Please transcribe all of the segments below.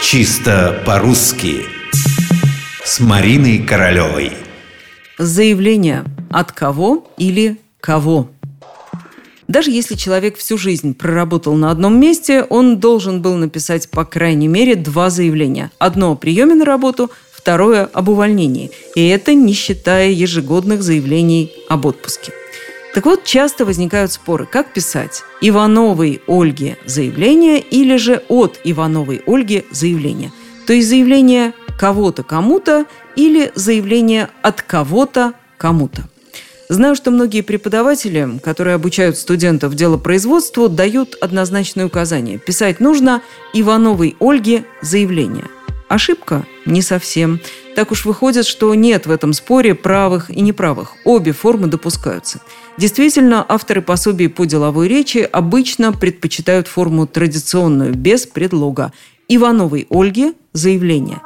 Чисто по-русски С Мариной Королевой Заявление от кого или кого? Даже если человек всю жизнь проработал на одном месте, он должен был написать по крайней мере два заявления. Одно о приеме на работу, второе об увольнении. И это не считая ежегодных заявлений об отпуске. Так вот, часто возникают споры, как писать Ивановой Ольге заявление или же от Ивановой Ольги заявление. То есть заявление кого-то кому-то или заявление от кого-то кому-то. Знаю, что многие преподаватели, которые обучают студентов делопроизводству, дают однозначное указание. Писать нужно Ивановой Ольге заявление. Ошибка? Не совсем. Так уж выходит, что нет в этом споре правых и неправых. Обе формы допускаются. Действительно, авторы пособий по деловой речи обычно предпочитают форму традиционную, без предлога. Ивановой Ольге заявление.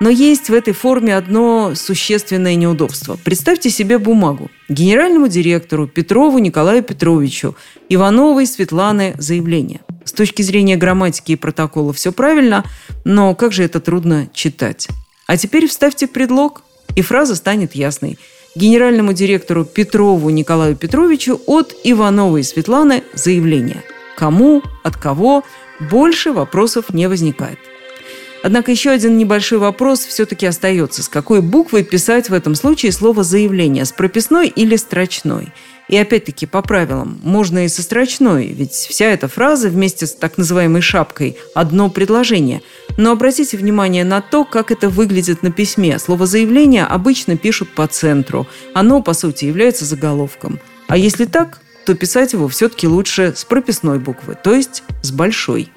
Но есть в этой форме одно существенное неудобство. Представьте себе бумагу. Генеральному директору Петрову Николаю Петровичу Ивановой Светланы заявление. С точки зрения грамматики и протокола все правильно, но как же это трудно читать. А теперь вставьте предлог, и фраза станет ясной. Генеральному директору Петрову Николаю Петровичу от Ивановой Светланы заявление. Кому, от кого, больше вопросов не возникает. Однако еще один небольшой вопрос все-таки остается. С какой буквой писать в этом случае слово «заявление»? С прописной или строчной? И опять-таки по правилам, можно и со строчной, ведь вся эта фраза вместе с так называемой шапкой – одно предложение. Но обратите внимание на то, как это выглядит на письме. Слово «заявление» обычно пишут по центру. Оно, по сути, является заголовком. А если так, то писать его все-таки лучше с прописной буквы, то есть с большой.